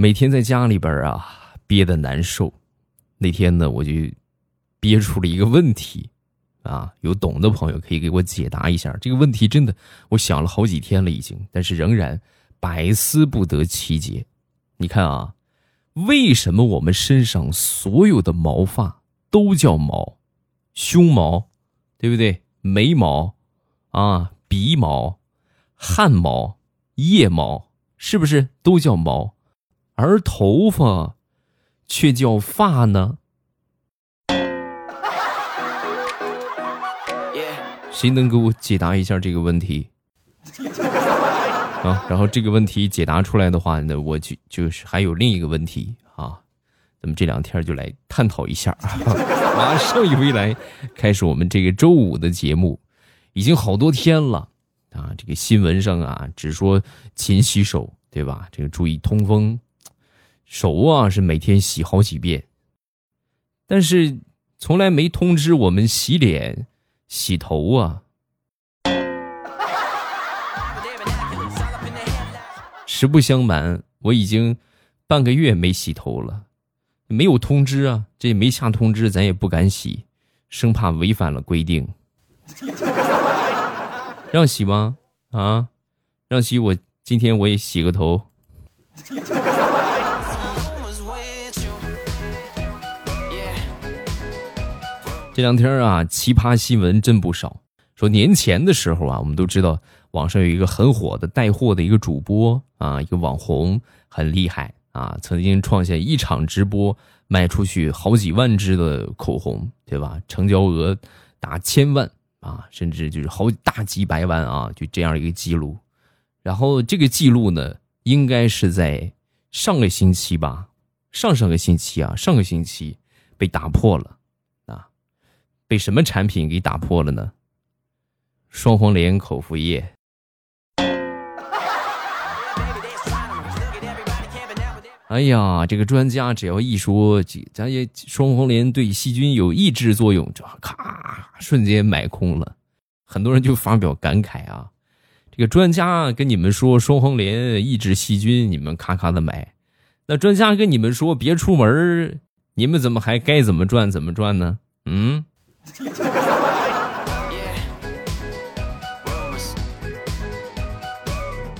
每天在家里边啊憋得难受，那天呢我就憋出了一个问题，啊，有懂的朋友可以给我解答一下这个问题。真的，我想了好几天了已经，但是仍然百思不得其解。你看啊，为什么我们身上所有的毛发都叫毛？胸毛，对不对？眉毛，啊，鼻毛，汗毛，腋毛，是不是都叫毛？而头发却叫发呢？谁能给我解答一下这个问题？啊，然后这个问题解答出来的话呢，我就就是还有另一个问题啊，咱们这两天就来探讨一下。马上一回来，开始我们这个周五的节目，已经好多天了啊，这个新闻上啊只说勤洗手，对吧？这个注意通风。手啊是每天洗好几遍，但是从来没通知我们洗脸、洗头啊。实不相瞒，我已经半个月没洗头了，没有通知啊，这没下通知，咱也不敢洗，生怕违反了规定。让洗吗？啊，让洗，我今天我也洗个头。这两天啊，奇葩新闻真不少。说年前的时候啊，我们都知道网上有一个很火的带货的一个主播啊，一个网红很厉害啊，曾经创下一场直播卖出去好几万支的口红，对吧？成交额达千万啊，甚至就是好大几百万啊，就这样一个记录。然后这个记录呢，应该是在上个星期吧，上上个星期啊，上个星期被打破了。被什么产品给打破了呢？双黄连口服液。哎呀，这个专家只要一说，咱也双黄连对细菌有抑制作用，这咔瞬间买空了。很多人就发表感慨啊，这个专家跟你们说双黄连抑制细菌，你们咔咔的买。那专家跟你们说别出门，你们怎么还该怎么赚怎么赚呢？嗯？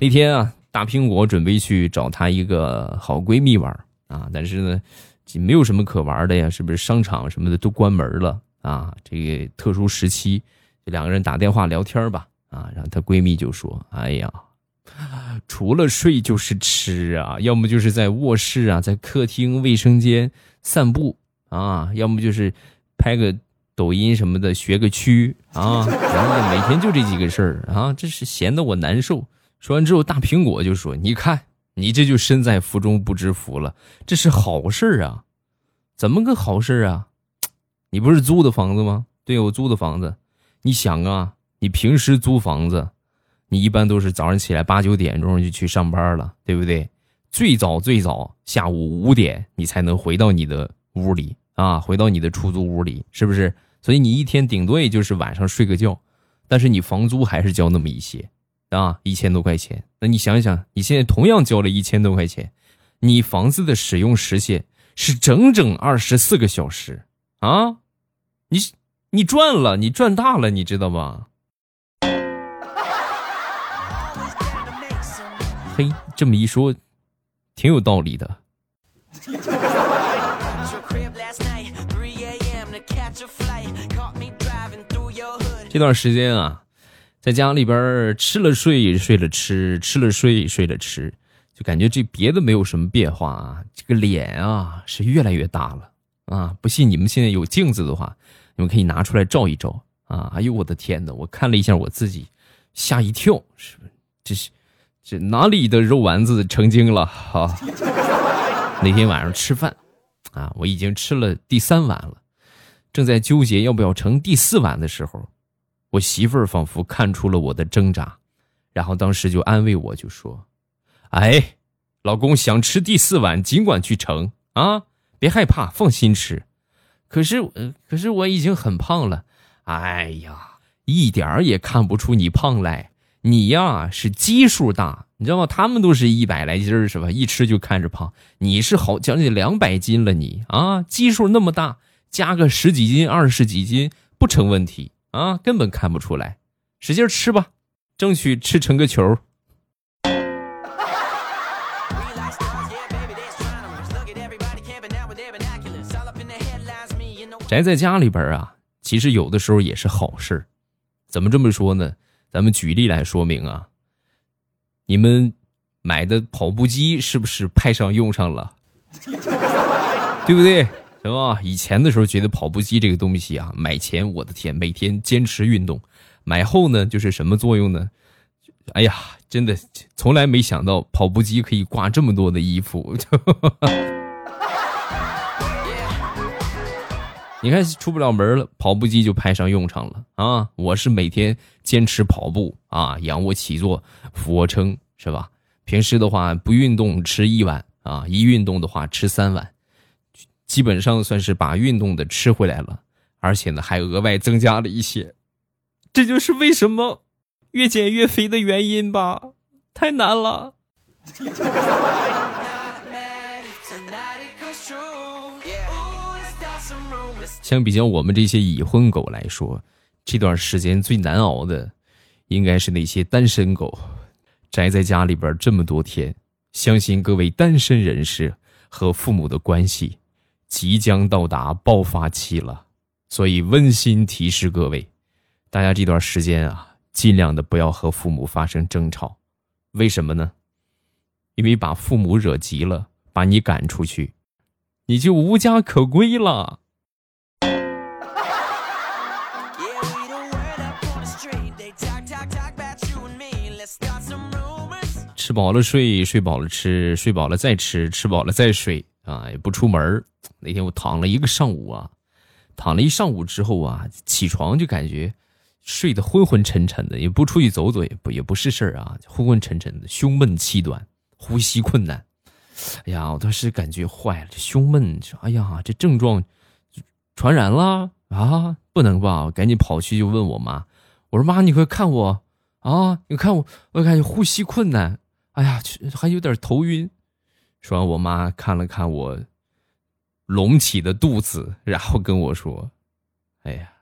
那天啊，大苹果准备去找她一个好闺蜜玩啊，但是呢，没有什么可玩的呀，是不是？商场什么的都关门了啊，这个特殊时期，这两个人打电话聊天吧啊，然后她闺蜜就说：“哎呀，除了睡就是吃啊，要么就是在卧室啊，在客厅、卫生间散步啊，要么就是拍个。”抖音什么的学个区啊，然后每天就这几个事儿啊，这是闲得我难受。说完之后，大苹果就说：“你看，你这就身在福中不知福了，这是好事啊？怎么个好事啊？你不是租的房子吗？对，我租的房子。你想啊，你平时租房子，你一般都是早上起来八九点钟就去上班了，对不对？最早最早下午五点你才能回到你的屋里。”啊，回到你的出租屋里，是不是？所以你一天顶多也就是晚上睡个觉，但是你房租还是交那么一些，啊，一千多块钱。那你想想，你现在同样交了一千多块钱，你房子的使用时限是整整二十四个小时啊！你你赚了，你赚大了，你知道吗？嘿，这么一说，挺有道理的。这段时间啊，在家里边吃了睡，睡了吃，吃了睡，睡了吃，就感觉这别的没有什么变化啊，这个脸啊是越来越大了啊！不信你们现在有镜子的话，你们可以拿出来照一照啊！哎呦我的天哪，我看了一下我自己，吓一跳，是不是？这是这哪里的肉丸子成精了啊？那天晚上吃饭啊，我已经吃了第三碗了，正在纠结要不要盛第四碗的时候。我媳妇儿仿佛看出了我的挣扎，然后当时就安慰我，就说：“哎，老公想吃第四碗，尽管去盛啊，别害怕，放心吃。可是，可是我已经很胖了。哎呀，一点儿也看不出你胖来，你呀是基数大，你知道吗？他们都是一百来斤儿，是吧？一吃就看着胖。你是好将近两百斤了，你啊，基数那么大，加个十几斤、二十几斤不成问题啊，根本看不出来。使劲吃吧，争取吃成个球。宅在家里边啊，其实有的时候也是好事怎么这么说呢？咱们举例来说明啊。你们买的跑步机是不是派上用场了？对不对？是吧？以前的时候觉得跑步机这个东西啊，买前我的天，每天坚持运动；买后呢，就是什么作用呢？哎呀，真的从来没想到跑步机可以挂这么多的衣服。你看出不了门了，跑步机就派上用场了啊！我是每天坚持跑步啊，仰卧起坐、俯卧撑，是吧？平时的话不运动吃一碗啊，一运动的话吃三碗，基本上算是把运动的吃回来了，而且呢还额外增加了一些，这就是为什么越减越肥的原因吧？太难了。相比较我们这些已婚狗来说，这段时间最难熬的，应该是那些单身狗，宅在家里边这么多天。相信各位单身人士和父母的关系，即将到达爆发期了。所以温馨提示各位，大家这段时间啊，尽量的不要和父母发生争吵。为什么呢？因为把父母惹急了，把你赶出去，你就无家可归了。吃饱了睡，睡饱了吃，睡饱了再吃，吃饱了再睡啊！也不出门那天我躺了一个上午啊，躺了一上午之后啊，起床就感觉睡得昏昏沉沉的，也不出去走走，也不也不是事儿啊，昏昏沉沉的，胸闷气短，呼吸困难。哎呀，我当时感觉坏了，这胸闷，哎呀，这症状传染了啊！不能吧？赶紧跑去就问我妈，我说妈，你快看我啊！你看我，我感觉呼吸困难。哎呀，还有点头晕。说完，我妈看了看我隆起的肚子，然后跟我说：“哎呀，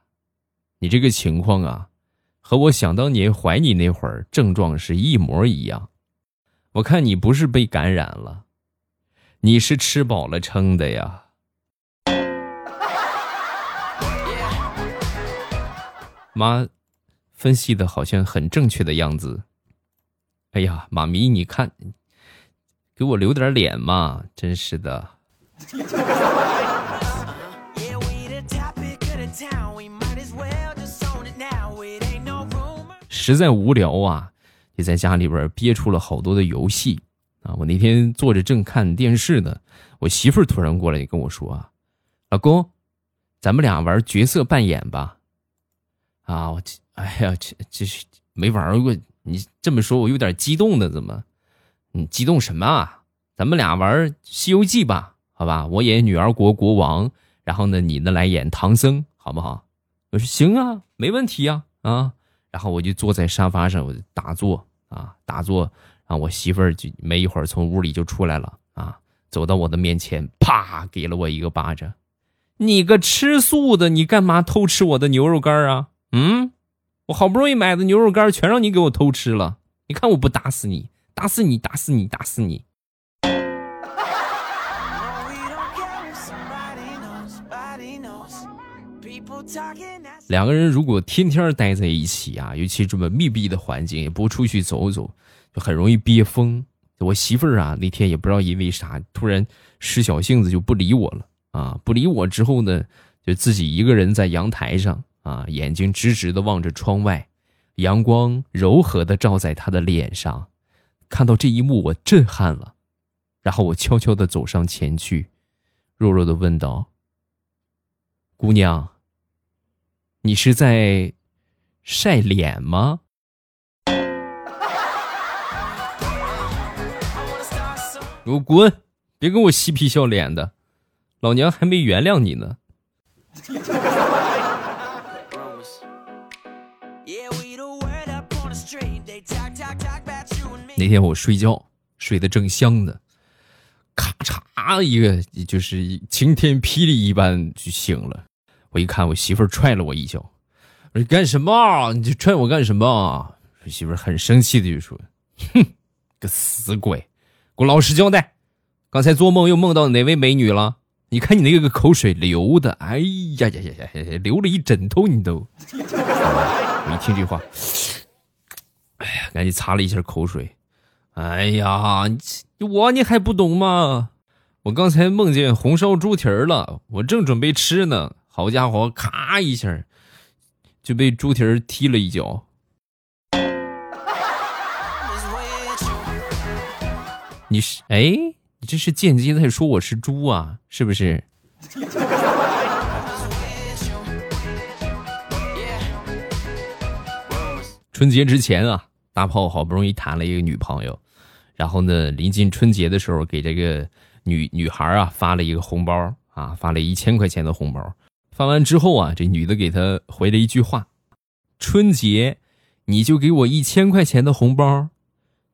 你这个情况啊，和我想当年怀你那会儿症状是一模一样。我看你不是被感染了，你是吃饱了撑的呀。”妈分析的好像很正确的样子。哎呀，妈咪，你看，给我留点脸嘛！真是的。实在无聊啊，也在家里边憋出了好多的游戏啊。我那天坐着正看电视呢，我媳妇儿突然过来跟我说啊：“老公，咱们俩玩角色扮演吧。”啊，我这，哎呀，这这是没玩过。你这么说，我有点激动的，怎么？你激动什么啊？咱们俩玩《西游记》吧，好吧？我演女儿国国王，然后呢，你呢来演唐僧，好不好？我说行啊，没问题呀，啊！然后我就坐在沙发上，我就打坐啊，打坐。然后我媳妇儿就没一会儿从屋里就出来了啊，走到我的面前，啪给了我一个巴掌。你个吃素的，你干嘛偷吃我的牛肉干啊？嗯？我好不容易买的牛肉干全让你给我偷吃了！你看我不打死你，打死你，打死你，打死你！两个人如果天天待在一起啊，尤其这么密闭的环境，也不出去走走，就很容易憋疯。我媳妇儿啊，那天也不知道因为啥，突然使小性子就不理我了啊！不理我之后呢，就自己一个人在阳台上。啊，眼睛直直的望着窗外，阳光柔和的照在她的脸上，看到这一幕，我震撼了。然后我悄悄的走上前去，弱弱的问道：“姑娘，你是在晒脸吗？” 给我滚！别跟我嬉皮笑脸的，老娘还没原谅你呢。那天我睡觉睡得正香呢，咔嚓一个就是晴天霹雳一般就醒了。我一看，我媳妇踹了我一脚，我说干什么？你踹我干什么？我媳妇很生气的就说：“哼，个死鬼，给我老实交代，刚才做梦又梦到哪位美女了？你看你那个口水流的，哎呀呀呀呀呀，流了一枕头，你都。”我一听这话。哎呀，赶紧擦了一下口水。哎呀，我你还不懂吗？我刚才梦见红烧猪蹄儿了，我正准备吃呢，好家伙，咔一下就被猪蹄儿踢了一脚。你是哎，你这是间接在说我是猪啊？是不是？春节之前啊。大炮好不容易谈了一个女朋友，然后呢，临近春节的时候，给这个女女孩啊发了一个红包啊，发了一千块钱的红包。发完之后啊，这女的给他回了一句话：“春节你就给我一千块钱的红包。”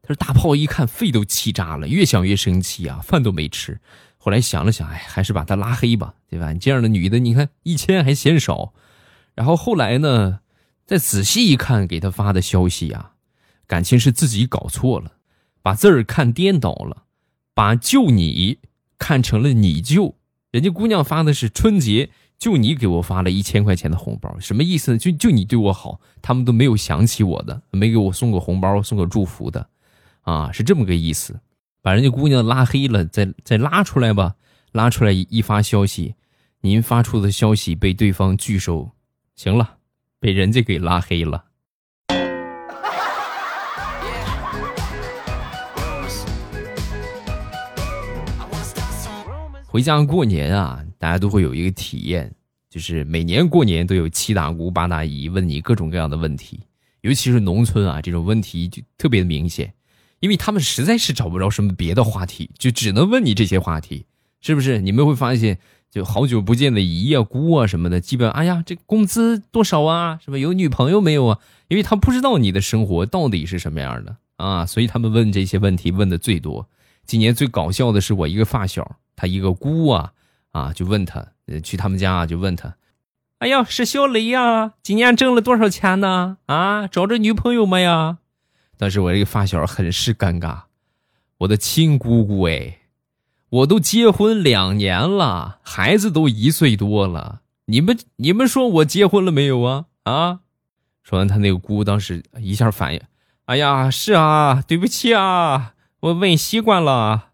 他说：“大炮一看肺都气炸了，越想越生气啊，饭都没吃。后来想了想，哎，还是把她拉黑吧，对吧？你这样的女的，你看一千还嫌少。然后后来呢，再仔细一看，给他发的消息啊。”感情是自己搞错了，把字儿看颠倒了，把救你看成了你救。人家姑娘发的是春节，就你给我发了一千块钱的红包，什么意思呢？就就你对我好，他们都没有想起我的，没给我送个红包，送个祝福的，啊，是这么个意思。把人家姑娘拉黑了，再再拉出来吧，拉出来一发消息，您发出的消息被对方拒收，行了，被人家给拉黑了。回家过年啊，大家都会有一个体验，就是每年过年都有七大姑八大姨问你各种各样的问题，尤其是农村啊，这种问题就特别的明显，因为他们实在是找不着什么别的话题，就只能问你这些话题，是不是？你们会发现，就好久不见的姨啊、姑啊什么的，基本哎呀，这工资多少啊？什么有女朋友没有啊？因为他不知道你的生活到底是什么样的啊，所以他们问这些问题问的最多。今年最搞笑的是我一个发小。他一个姑啊啊，就问他，去他们家啊就问他，哎呀，是小雷呀，今年挣了多少钱呢？啊，找着女朋友没呀？当时我这个发小很是尴尬，我的亲姑姑哎，我都结婚两年了，孩子都一岁多了，你们你们说我结婚了没有啊？啊？说完，他那个姑当时一下反应，哎呀，是啊，对不起啊，我问习惯了。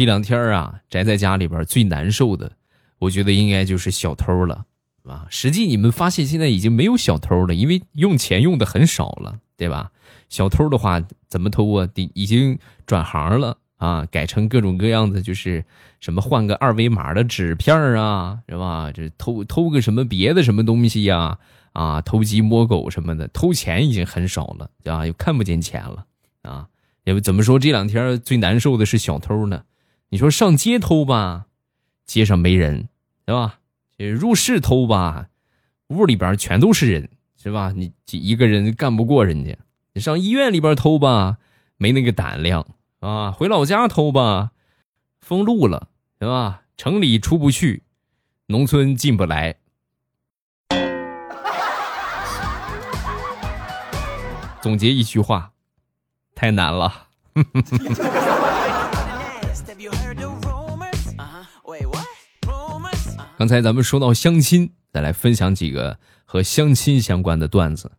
这两天啊，宅在家里边最难受的，我觉得应该就是小偷了，啊，实际你们发现现在已经没有小偷了，因为用钱用的很少了，对吧？小偷的话怎么偷啊？已已经转行了啊，改成各种各样的，就是什么换个二维码的纸片啊，是吧？这偷偷个什么别的什么东西呀？啊，偷鸡摸狗什么的，偷钱已经很少了，啊，又看不见钱了，啊，也不怎么说这两天最难受的是小偷呢。你说上街偷吧，街上没人，是吧？这入室偷吧，屋里边全都是人，是吧？你一个人干不过人家。你上医院里边偷吧，没那个胆量啊。回老家偷吧，封路了，对吧？城里出不去，农村进不来。总结一句话，太难了。刚才咱们说到相亲，再来分享几个和相亲相关的段子。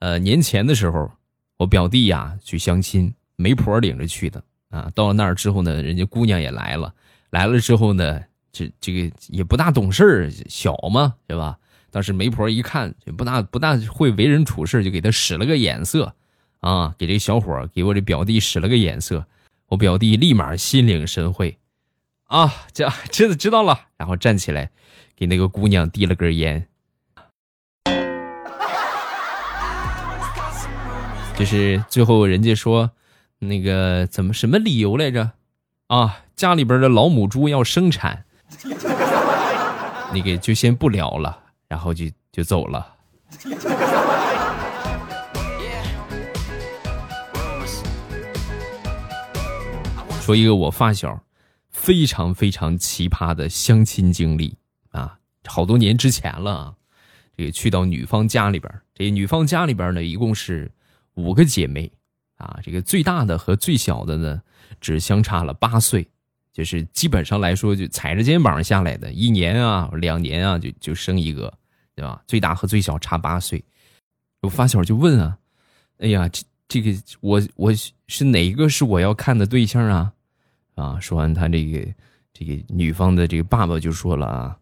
呃，年前的时候，我表弟呀去相亲，媒婆领着去的啊。到了那儿之后呢，人家姑娘也来了，来了之后呢，这这个也不大懂事儿，小嘛，对吧？当时媒婆一看，就不大不大会为人处事，就给他使了个眼色，啊，给这小伙给我这表弟使了个眼色，我表弟立马心领神会。啊，这知知道了，然后站起来，给那个姑娘递了根烟。就是最后人家说，那个怎么什么理由来着？啊，家里边的老母猪要生产。那个就先不聊了，然后就就走了。说一个我发小非常非常奇葩的相亲经历啊，好多年之前了啊。这个去到女方家里边，这女方家里边呢，一共是五个姐妹啊。这个最大的和最小的呢，只相差了八岁，就是基本上来说就踩着肩膀下来的，一年啊、两年啊就就生一个，对吧？最大和最小差八岁。我发小就问啊，哎呀，这这个我我是哪一个是我要看的对象啊？啊，说完他这个这个女方的这个爸爸就说了啊，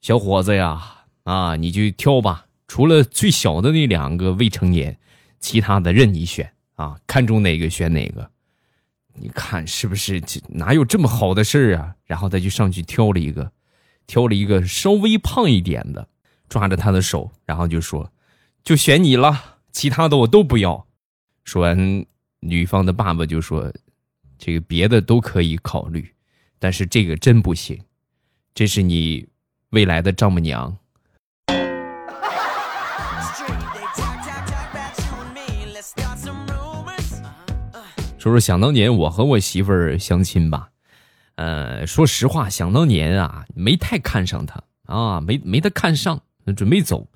小伙子呀。啊，你就挑吧，除了最小的那两个未成年，其他的任你选啊，看中哪个选哪个。你看是不是？哪有这么好的事儿啊？然后他就上去挑了一个，挑了一个稍微胖一点的，抓着他的手，然后就说：“就选你了，其他的我都不要。”说完，女方的爸爸就说：“这个别的都可以考虑，但是这个真不行，这是你未来的丈母娘。”说说想当年我和我媳妇儿相亲吧，呃，说实话，想当年啊，没太看上她啊，没没她看上，准备走，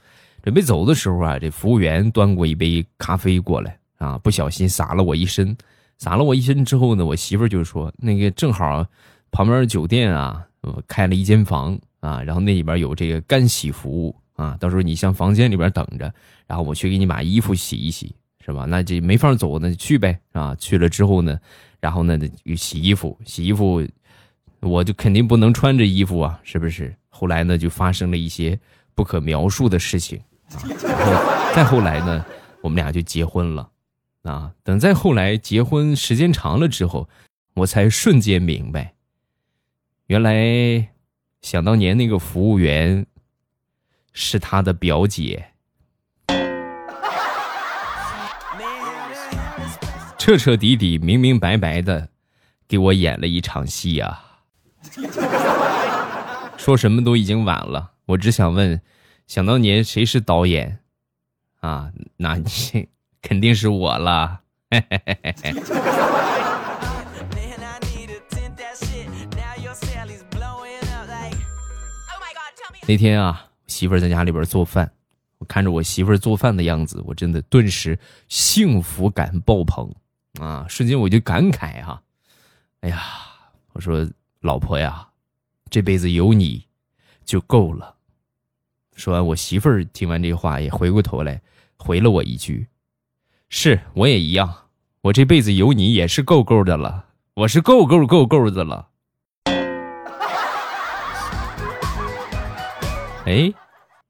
准备走的时候啊，这服务员端过一杯咖啡过来啊，不小心洒了我一身，洒了我一身之后呢，我媳妇儿就说那个正好旁边酒店啊开了一间房啊，然后那里边有这个干洗服务啊，到时候你上房间里边等着，然后我去给你把衣服洗一洗。是吧？那这没法走，那就去呗，啊！去了之后呢，然后呢，洗衣服，洗衣服，我就肯定不能穿着衣服啊，是不是？后来呢，就发生了一些不可描述的事情啊。然后再后来呢，我们俩就结婚了啊。等再后来结婚时间长了之后，我才瞬间明白，原来想当年那个服务员是他的表姐。彻彻底底、明明白白的，给我演了一场戏啊！说什么都已经晚了，我只想问：想当年谁是导演？啊，那你肯定是我了。那天啊，媳妇儿在家里边做饭，我看着我媳妇儿做饭的样子，我真的顿时幸福感爆棚。啊！瞬间我就感慨哈，哎呀，我说老婆呀，这辈子有你就够了。说完，我媳妇儿听完这话也回过头来回了我一句：“是，我也一样，我这辈子有你也是够够的了，我是够够够够的了。”哎，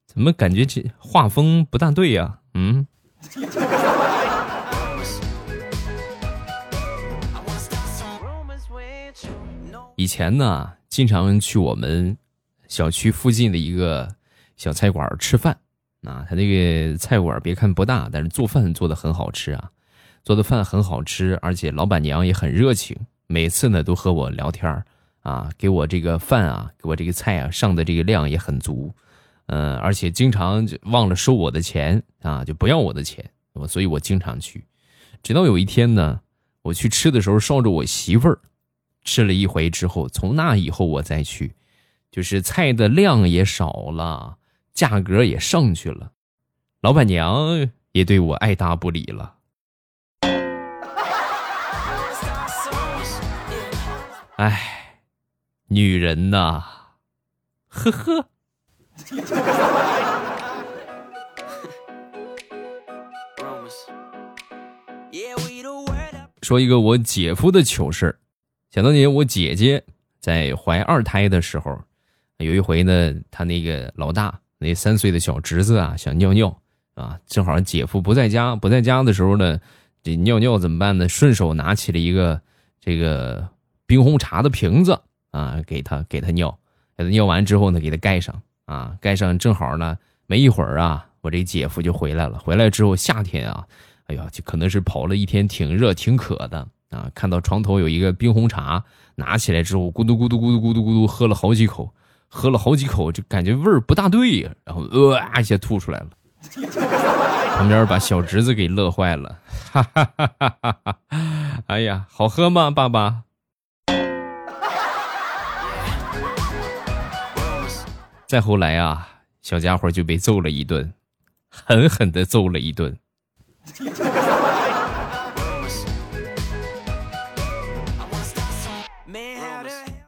怎么感觉这画风不大对呀？嗯。以前呢，经常去我们小区附近的一个小菜馆吃饭啊。他那个菜馆别看不大，但是做饭做的很好吃啊，做的饭很好吃，而且老板娘也很热情，每次呢都和我聊天啊，给我这个饭啊，给我这个菜啊上的这个量也很足，嗯，而且经常忘了收我的钱啊，就不要我的钱，我所以我经常去。直到有一天呢，我去吃的时候捎着我媳妇儿。吃了一回之后，从那以后我再去，就是菜的量也少了，价格也上去了，老板娘也对我爱答不理了。哎，女人呐，呵呵。说一个我姐夫的糗事想当年，我姐姐在怀二胎的时候，有一回呢，她那个老大那三岁的小侄子啊，想尿尿啊，正好姐夫不在家，不在家的时候呢，这尿尿怎么办呢？顺手拿起了一个这个冰红茶的瓶子啊，给他给他尿，给他尿完之后呢，给他盖上啊，盖上正好呢，没一会儿啊，我这姐夫就回来了。回来之后，夏天啊，哎呀，就可能是跑了一天，挺热挺渴的。啊！看到床头有一个冰红茶，拿起来之后，咕嘟咕嘟咕嘟咕嘟咕嘟喝了好几口，喝了好几口，就感觉味儿不大对呀，然后呃一下吐出来了。旁边把小侄子给乐坏了，哈哈哈哈哈哈！哎呀，好喝吗，爸爸？再后来啊，小家伙就被揍了一顿，狠狠的揍了一顿。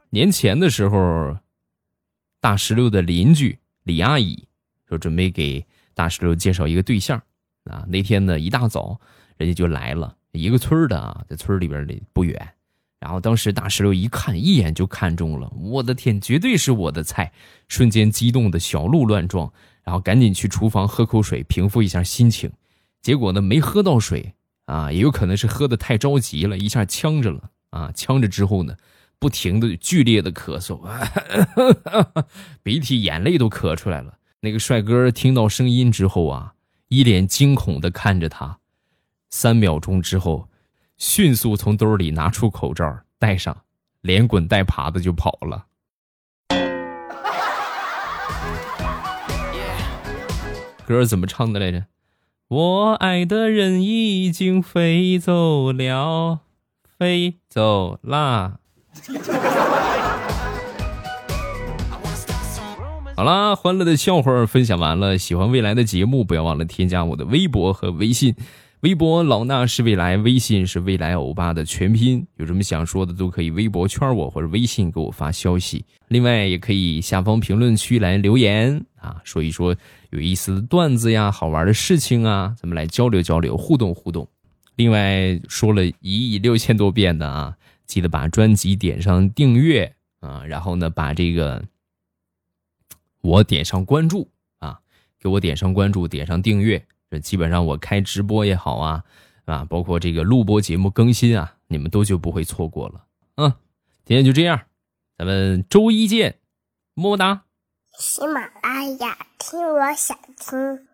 年前的时候，大石榴的邻居李阿姨说准备给大石榴介绍一个对象啊。那天呢，一大早人家就来了，一个村的啊，在村里边的不远。然后当时大石榴一看，一眼就看中了，我的天，绝对是我的菜！瞬间激动的小鹿乱撞，然后赶紧去厨房喝口水，平复一下心情。结果呢，没喝到水啊，也有可能是喝的太着急了，一下呛着了啊，呛着之后呢。不停的剧烈的咳嗽，鼻涕眼泪都咳出来了。那个帅哥听到声音之后啊，一脸惊恐的看着他，三秒钟之后，迅速从兜里拿出口罩戴上，连滚带爬的就跑了。歌怎么唱的来着？我爱的人已经飞走了，飞走啦。好啦，欢乐的笑话分享完了。喜欢未来的节目，不要忘了添加我的微博和微信。微博老衲是未来，微信是未来欧巴的全拼。有什么想说的，都可以微博圈我或者微信给我发消息。另外，也可以下方评论区来留言啊，说一说有意思的段子呀、好玩的事情啊，咱们来交流交流、互动互动。另外，说了一亿六千多遍的啊。记得把专辑点上订阅啊，然后呢，把这个我点上关注啊，给我点上关注，点上订阅，这基本上我开直播也好啊啊，包括这个录播节目更新啊，你们都就不会错过了。嗯，今天就这样，咱们周一见，么么哒。喜马拉雅听，我想听。